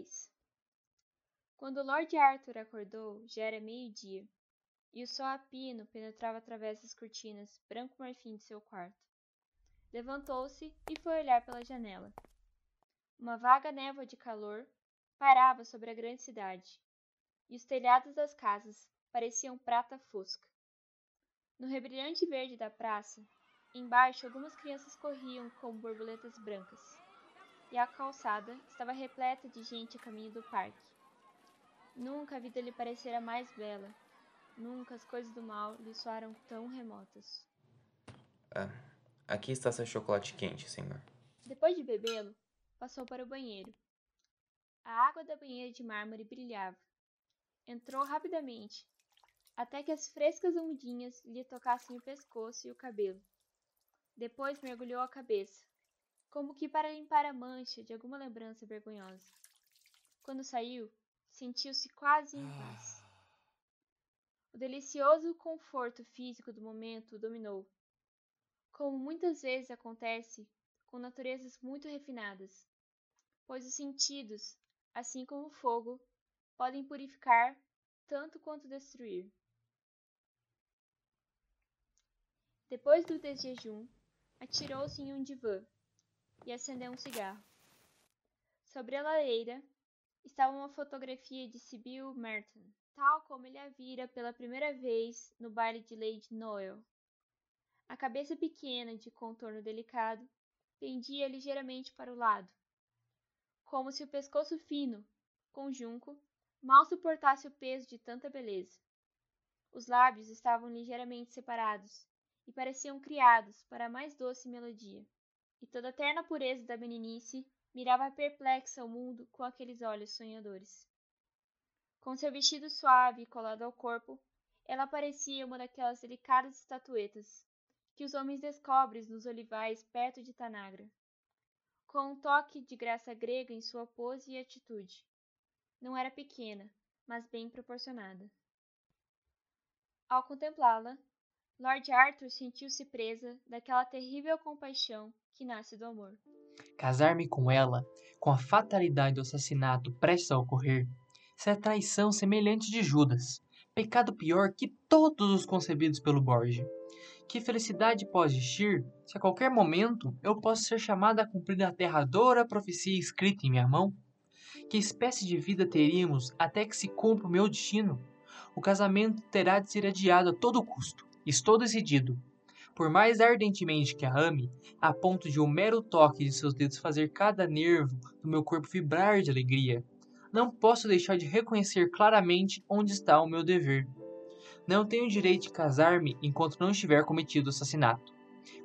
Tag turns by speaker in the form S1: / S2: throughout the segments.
S1: Capítulo 3 Quando Lord Arthur acordou, já era meio-dia, e o sol a pino penetrava através das cortinas branco marfim de seu quarto. Levantou-se e foi olhar pela janela. Uma vaga névoa de calor pairava sobre a grande cidade, e os telhados das casas pareciam prata fosca. No rebrilhante verde da praça, embaixo algumas crianças corriam como borboletas brancas e a calçada estava repleta de gente a caminho do parque. Nunca a vida lhe parecera mais bela. Nunca as coisas do mal lhe soaram tão remotas.
S2: Ah, aqui está seu chocolate quente, senhor.
S1: Depois de bebê-lo, passou para o banheiro. A água da banheira de mármore brilhava. Entrou rapidamente, até que as frescas ondinhas lhe tocassem o pescoço e o cabelo. Depois mergulhou a cabeça, como que para limpar a mancha de alguma lembrança vergonhosa. Quando saiu, sentiu-se quase em paz. O delicioso conforto físico do momento o dominou, como muitas vezes acontece com naturezas muito refinadas, pois os sentidos, assim como o fogo, podem purificar tanto quanto destruir. Depois do desjejum, atirou-se em um divã e acendeu um cigarro. Sobre a lareira estava uma fotografia de Sibyl Merton, tal como ele a vira pela primeira vez no baile de Lady Noel. A cabeça pequena, de contorno delicado, pendia ligeiramente para o lado, como se o pescoço fino, com junco, mal suportasse o peso de tanta beleza. Os lábios estavam ligeiramente separados e pareciam criados para a mais doce melodia e toda a terna pureza da meninice mirava perplexa o mundo com aqueles olhos sonhadores. Com seu vestido suave colado ao corpo, ela parecia uma daquelas delicadas estatuetas que os homens descobrem nos olivais perto de Tanagra, com um toque de graça grega em sua pose e atitude. Não era pequena, mas bem proporcionada. Ao contemplá-la, Lord Arthur sentiu-se presa daquela terrível compaixão que nasce do amor.
S3: Casar-me com ela, com a fatalidade do assassinato prestes a ocorrer, será traição semelhante de Judas, pecado pior que todos os concebidos pelo Borgia. Que felicidade pode existir se a qualquer momento eu posso ser chamada a cumprir a aterradora profecia escrita em minha mão? Que espécie de vida teríamos até que se cumpra o meu destino? O casamento terá de ser adiado a todo custo. Estou decidido por mais ardentemente que a ame, a ponto de um mero toque de seus dedos fazer cada nervo do meu corpo vibrar de alegria, não posso deixar de reconhecer claramente onde está o meu dever. Não tenho direito de casar-me enquanto não estiver cometido o assassinato.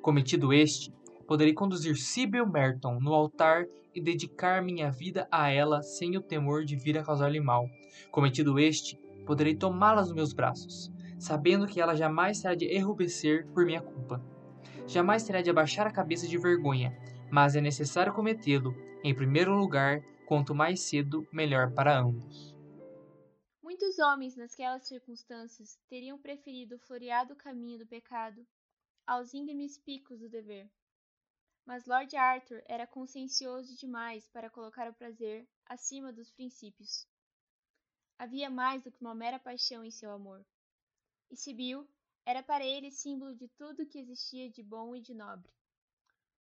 S3: Cometido este, poderei conduzir Sibyl Merton no altar e dedicar minha vida a ela sem o temor de vir a causar-lhe mal. Cometido este, poderei tomá-la nos meus braços, sabendo que ela jamais terá de enrubescer por minha culpa. Jamais terá de abaixar a cabeça de vergonha, mas é necessário cometê-lo, em primeiro lugar, quanto mais cedo, melhor para ambos.
S1: Muitos homens, nasquelas circunstâncias, teriam preferido o floreado caminho do pecado aos íngremes picos do dever. Mas Lord Arthur era consciencioso demais para colocar o prazer acima dos princípios. Havia mais do que uma mera paixão em seu amor e Sibyl era para ele símbolo de tudo que existia de bom e de nobre.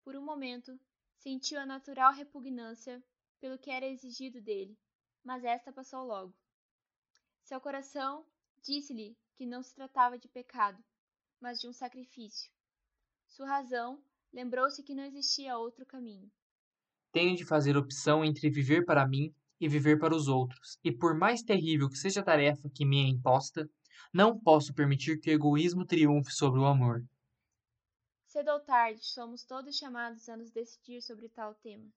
S1: Por um momento, sentiu a natural repugnância pelo que era exigido dele, mas esta passou logo. Seu coração disse-lhe que não se tratava de pecado, mas de um sacrifício. Sua razão lembrou-se que não existia outro caminho.
S3: Tenho de fazer opção entre viver para mim e viver para os outros, e por mais terrível que seja a tarefa que me é imposta, não posso permitir que o egoísmo triunfe sobre o amor.
S1: Cedo ou tarde, somos todos chamados a nos decidir sobre tal tema.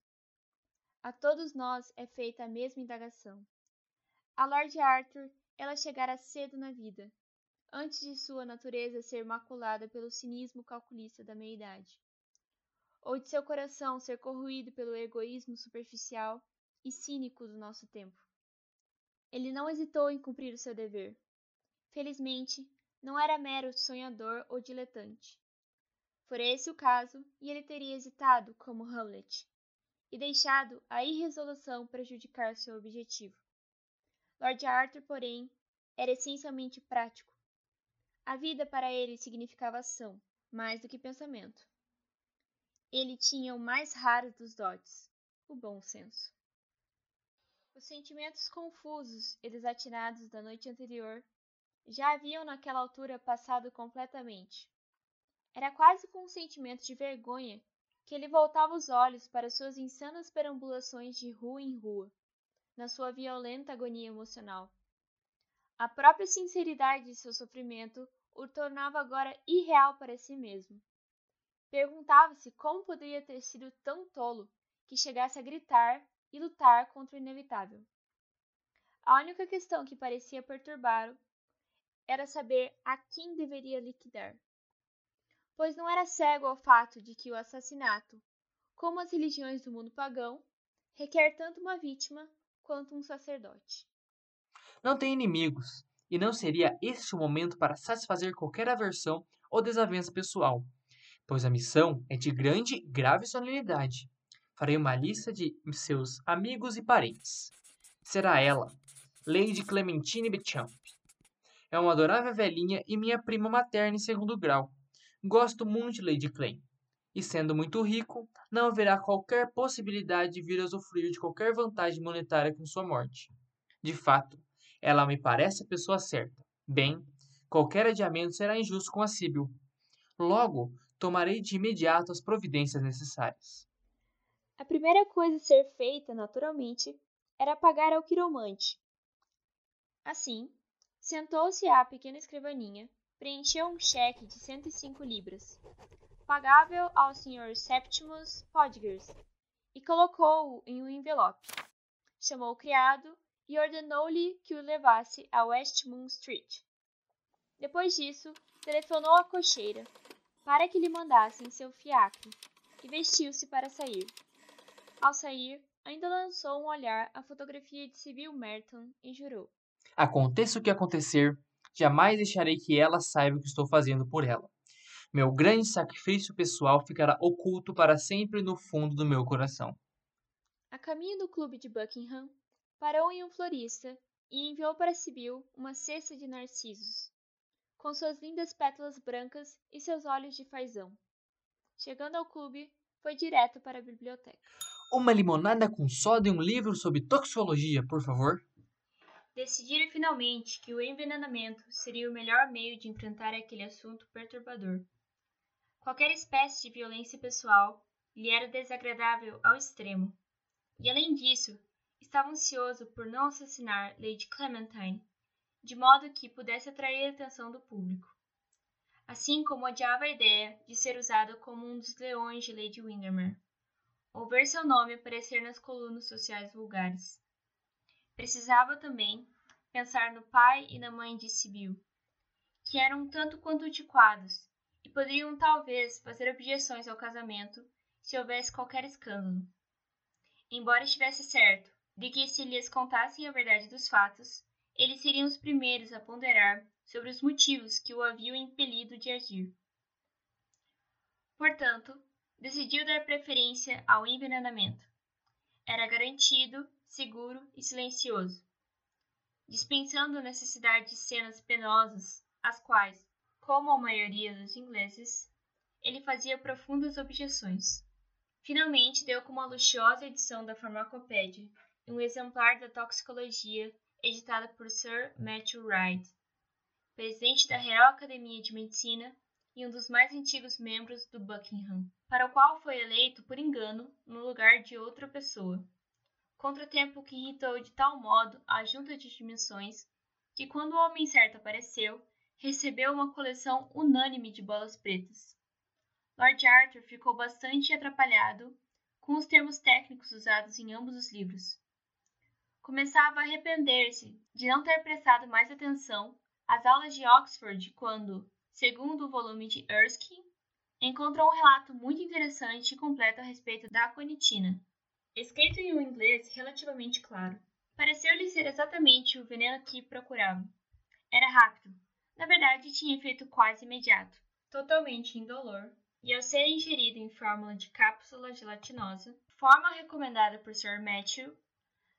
S1: A todos nós é feita a mesma indagação. A Lord Arthur, ela chegara cedo na vida, antes de sua natureza ser maculada pelo cinismo calculista da meia-idade, ou de seu coração ser corroído pelo egoísmo superficial e cínico do nosso tempo. Ele não hesitou em cumprir o seu dever, Felizmente, não era mero sonhador ou diletante. Fora esse o caso, e ele teria hesitado como Hamlet. e deixado a irresolução prejudicar seu objetivo. Lord Arthur, porém, era essencialmente prático. A vida para ele significava ação, mais do que pensamento. Ele tinha o mais raro dos dotes, o bom senso. Os sentimentos confusos e desatinados da noite anterior já haviam naquela altura passado completamente. Era quase com um sentimento de vergonha que ele voltava os olhos para suas insanas perambulações de rua em rua, na sua violenta agonia emocional. A própria sinceridade de seu sofrimento o tornava agora irreal para si mesmo. Perguntava-se como poderia ter sido tão tolo que chegasse a gritar e lutar contra o inevitável. A única questão que parecia perturbá-lo era saber a quem deveria liquidar. Pois não era cego ao fato de que o assassinato, como as religiões do mundo pagão, requer tanto uma vítima quanto um sacerdote
S3: não tem inimigos, e não seria este o momento para satisfazer qualquer aversão ou desavença pessoal, pois a missão é de grande e grave solenidade. Farei uma lista de seus amigos e parentes. Será ela, Lady Clementine Beauchamp. É uma adorável velhinha e minha prima materna em segundo grau. Gosto muito de Lady Clem. E sendo muito rico, não haverá qualquer possibilidade de vir a usufruir de qualquer vantagem monetária com sua morte. De fato, ela me parece a pessoa certa. Bem, qualquer adiamento será injusto com a Síbil. Logo, tomarei de imediato as providências necessárias.
S1: A primeira coisa a ser feita, naturalmente, era pagar ao quiromante. Assim, sentou-se à pequena escrivaninha, preencheu um cheque de 105 libras, pagável ao Sr. Septimus Podgers, e colocou-o em um envelope. Chamou o criado e ordenou-lhe que o levasse a Westmoon Street. Depois disso, telefonou à cocheira para que lhe mandassem seu fiacre e vestiu-se para sair. Ao sair, ainda lançou um olhar à fotografia de Sibyl Merton e jurou:
S3: Aconteça o que acontecer, jamais deixarei que ela saiba o que estou fazendo por ela. Meu grande sacrifício pessoal ficará oculto para sempre no fundo do meu coração.
S1: A caminho do clube de Buckingham, parou em um florista e enviou para Sibyl uma cesta de narcisos, com suas lindas pétalas brancas e seus olhos de fazão. Chegando ao clube, foi direto para a biblioteca.
S3: Uma limonada com soda e um livro sobre toxicologia, por favor.
S1: Decidira finalmente que o envenenamento seria o melhor meio de enfrentar aquele assunto perturbador. Qualquer espécie de violência pessoal lhe era desagradável ao extremo, e além disso, estava ansioso por não assassinar Lady Clementine, de modo que pudesse atrair a atenção do público. Assim como odiava a ideia de ser usado como um dos leões de Lady Windermere, ou ver seu nome aparecer nas colunas sociais vulgares. Precisava também pensar no pai e na mãe de Sibyl, que eram tanto quanto antiquados e poderiam talvez fazer objeções ao casamento se houvesse qualquer escândalo. Embora estivesse certo de que se lhes contassem a verdade dos fatos, eles seriam os primeiros a ponderar sobre os motivos que o haviam impelido de agir. Portanto, decidiu dar preferência ao envenenamento. Era garantido, seguro e silencioso, dispensando a necessidade de cenas penosas, às quais, como a maioria dos ingleses, ele fazia profundas objeções. Finalmente deu com uma luxuosa edição da Farmacopédia um exemplar da toxicologia editada por Sir Matthew Wright, presidente da Real Academia de Medicina e um dos mais antigos membros do Buckingham, para o qual foi eleito por engano no lugar de outra pessoa. Contratempo que irritou de tal modo a junta de dimensões que, quando o homem certo apareceu, recebeu uma coleção unânime de bolas pretas. Lord Arthur ficou bastante atrapalhado com os termos técnicos usados em ambos os livros. Começava a arrepender-se de não ter prestado mais atenção às aulas de Oxford quando, segundo o volume de Erskine, encontrou um relato muito interessante e completo a respeito da aconitina, escrito em um inglês relativamente claro. Pareceu-lhe ser exatamente o veneno que procurava. Era rápido, na verdade tinha efeito quase imediato, totalmente indolor, e ao ser ingerido em fórmula de cápsula gelatinosa, forma recomendada por Sir Matthew,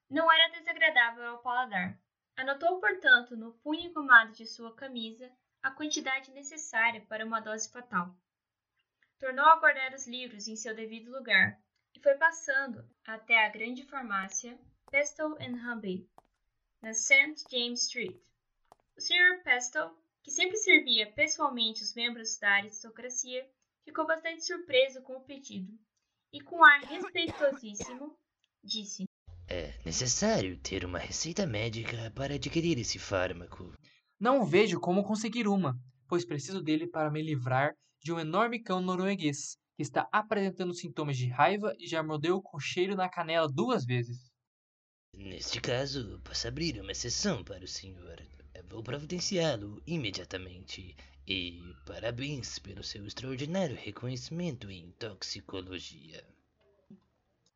S1: não era desagradável ao paladar. Anotou, portanto, no punho engomado de sua camisa a quantidade necessária para uma dose fatal. Tornou a guardar os livros em seu devido lugar e foi passando até a grande farmácia Pestle Humby, na St. James Street. O Sr. Pestle, que sempre servia pessoalmente os membros da aristocracia, ficou bastante surpreso com o pedido e, com ar respeitosíssimo, disse:
S4: É necessário ter uma receita médica para adquirir esse fármaco.
S3: Não vejo como conseguir uma, pois preciso dele para me livrar de um enorme cão norueguês que está apresentando sintomas de raiva e já mordeu o cocheiro na canela duas vezes.
S4: Neste caso, posso abrir uma exceção para o senhor. Vou providenciá-lo imediatamente. E parabéns pelo seu extraordinário reconhecimento em toxicologia.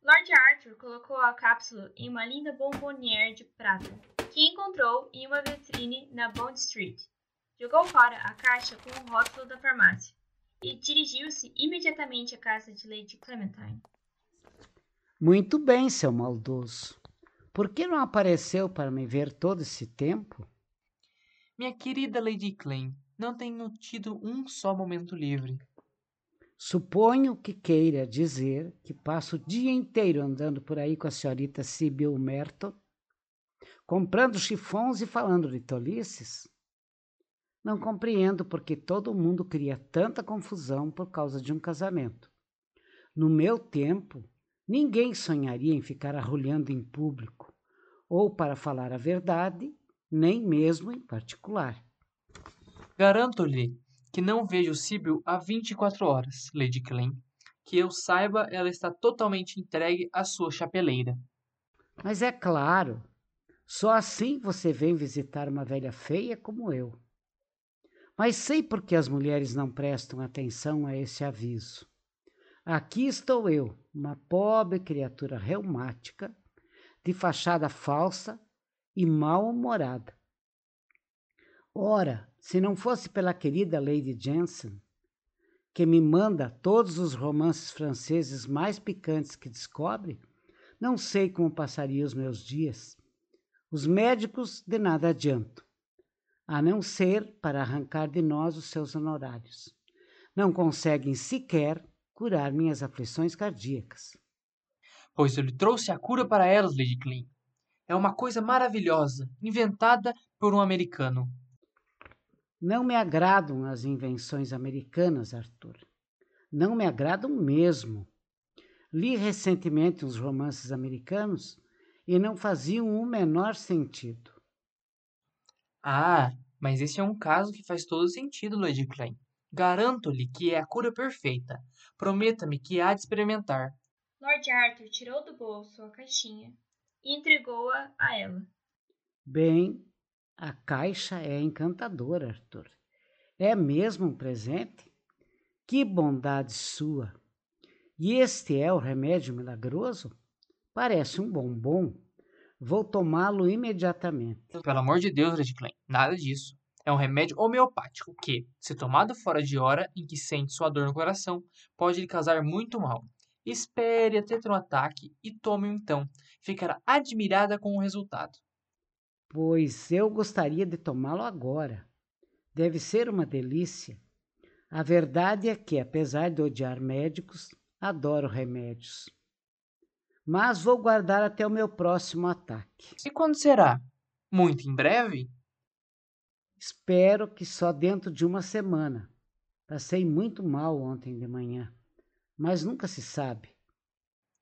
S1: Lord Arthur colocou a cápsula em uma linda bombonière de prata, que encontrou em uma vitrine na Bond Street. Jogou fora a caixa com o rótulo da farmácia e dirigiu-se imediatamente à casa de Lady Clementine.
S5: Muito bem, seu maldoso. Por que não apareceu para me ver todo esse tempo?
S3: Minha querida Lady Klein, não tenho tido um só momento livre.
S5: Suponho que queira dizer que passo o dia inteiro andando por aí com a senhorita Sibyl Merton, comprando chifões e falando de tolices. Não compreendo porque todo mundo cria tanta confusão por causa de um casamento. No meu tempo, ninguém sonharia em ficar arrulhando em público, ou, para falar a verdade, nem mesmo em particular.
S3: Garanto-lhe que não vejo Sibyl há 24 horas, Lady Klein. Que eu saiba, ela está totalmente entregue à sua chapeleira.
S5: Mas é claro, só assim você vem visitar uma velha feia como eu. Mas sei por que as mulheres não prestam atenção a esse aviso. Aqui estou eu, uma pobre criatura reumática, de fachada falsa e mal-humorada. Ora, se não fosse pela querida Lady Jensen, que me manda todos os romances franceses mais picantes que descobre, não sei como passaria os meus dias. Os médicos de nada adiantam, a não ser para arrancar de nós os seus honorários. Não conseguem sequer curar minhas aflições cardíacas.
S3: Pois eu lhe trouxe a cura para elas, Lady Klein. É uma coisa maravilhosa, inventada por um americano.
S5: Não me agradam as invenções americanas, Arthur. Não me agradam mesmo. Li recentemente uns romances americanos e não faziam o menor sentido.
S3: Ah, mas esse é um caso que faz todo sentido, Lady Klein. Garanto-lhe que é a cura perfeita. Prometa-me que há de experimentar.
S1: Lord Arthur tirou do bolso a caixinha e entregou-a a ela.
S5: Bem, a caixa é encantadora, Arthur. É mesmo um presente? Que bondade sua! E este é o remédio milagroso? Parece um bombom. Vou tomá-lo imediatamente.
S3: Pelo amor de Deus, Klein, nada disso. É um remédio homeopático que, se tomado fora de hora em que sente sua dor no coração, pode lhe causar muito mal. Espere até ter um ataque e tome-o então. Ficará admirada com o resultado.
S5: Pois eu gostaria de tomá-lo agora. Deve ser uma delícia. A verdade é que, apesar de odiar médicos, adoro remédios. Mas vou guardar até o meu próximo ataque.
S3: E quando será? Muito em breve?
S5: Espero que só dentro de uma semana. Passei muito mal ontem de manhã, mas nunca se sabe.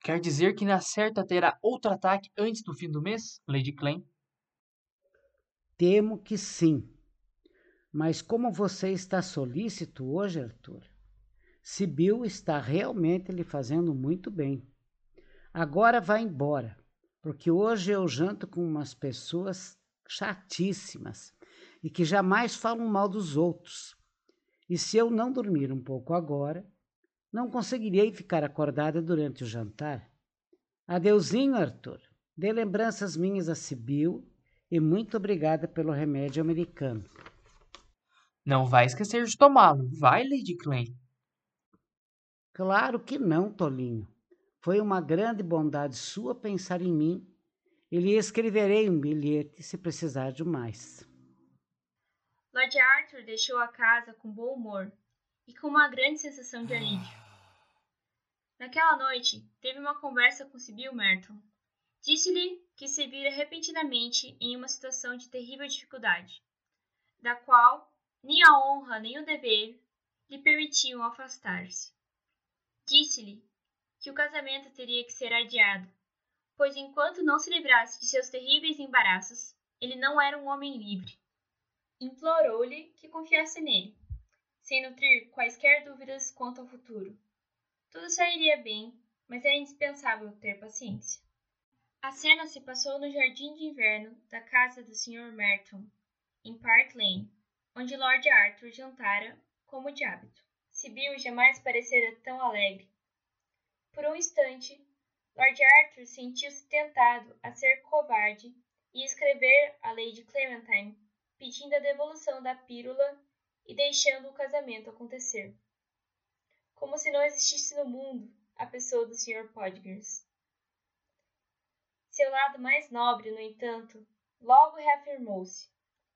S3: Quer dizer que na certa terá outro ataque antes do fim do mês, Lady Klein?
S5: Temo que sim. Mas como você está solícito hoje, Arthur, Sibyl está realmente lhe fazendo muito bem. Agora vá embora, porque hoje eu janto com umas pessoas chatíssimas e que jamais falam mal dos outros. E se eu não dormir um pouco agora, não conseguirei ficar acordada durante o jantar. Adeusinho, Arthur. Dê lembranças minhas a Sibyl e muito obrigada pelo remédio americano.
S3: Não vai esquecer de tomá-lo, vai, Lady Klein?
S5: Claro que não, Tolinho. Foi uma grande bondade sua pensar em mim e lhe escreverei um bilhete se precisar de mais.
S1: Lord Arthur deixou a casa com bom humor e com uma grande sensação de alívio. Naquela noite, teve uma conversa com Sibyl Merton. Disse-lhe que se vira repentinamente em uma situação de terrível dificuldade, da qual nem a honra nem o dever lhe permitiam afastar-se. Disse-lhe que o casamento teria que ser adiado, pois enquanto não se livrasse de seus terríveis embaraços, ele não era um homem livre implorou-lhe que confiasse nele, sem nutrir quaisquer dúvidas quanto ao futuro. Tudo sairia bem, mas era indispensável ter paciência. A cena se passou no jardim de inverno da casa do Sr. Merton, em Park Lane, onde Lord Arthur jantara como de hábito. Sibyl jamais parecera tão alegre. Por um instante, Lord Arthur sentiu-se tentado a ser covarde e escrever a Lady Clementine pedindo a devolução da pílula e deixando o casamento acontecer. Como se não existisse no mundo a pessoa do Sr. Podgers. Seu lado mais nobre, no entanto, logo reafirmou-se,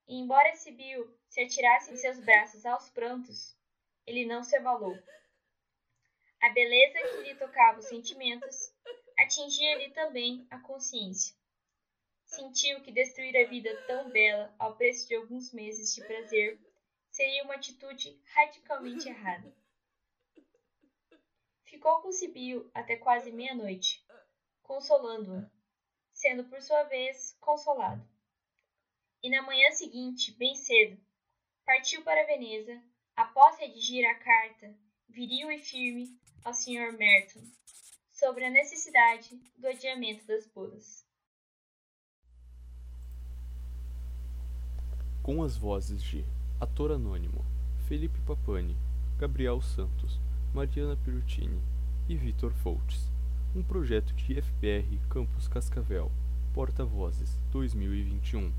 S1: e embora Sibyl se atirasse em seus braços aos prantos, ele não se abalou. A beleza que lhe tocava os sentimentos atingia-lhe também a consciência. Sentiu que destruir a vida tão bela ao preço de alguns meses de prazer seria uma atitude radicalmente errada. Ficou com Sibyl até quase meia-noite, consolando-a, sendo por sua vez consolado. E na manhã seguinte, bem cedo, partiu para Veneza, após redigir a carta, viril e firme, ao Sr. Merton, sobre a necessidade do adiamento das bodas.
S6: com as vozes de Ator Anônimo, Felipe Papani, Gabriel Santos, Mariana Pirutini e Vitor Foltz. Um projeto de FPR Campus Cascavel, Porta-Vozes 2021.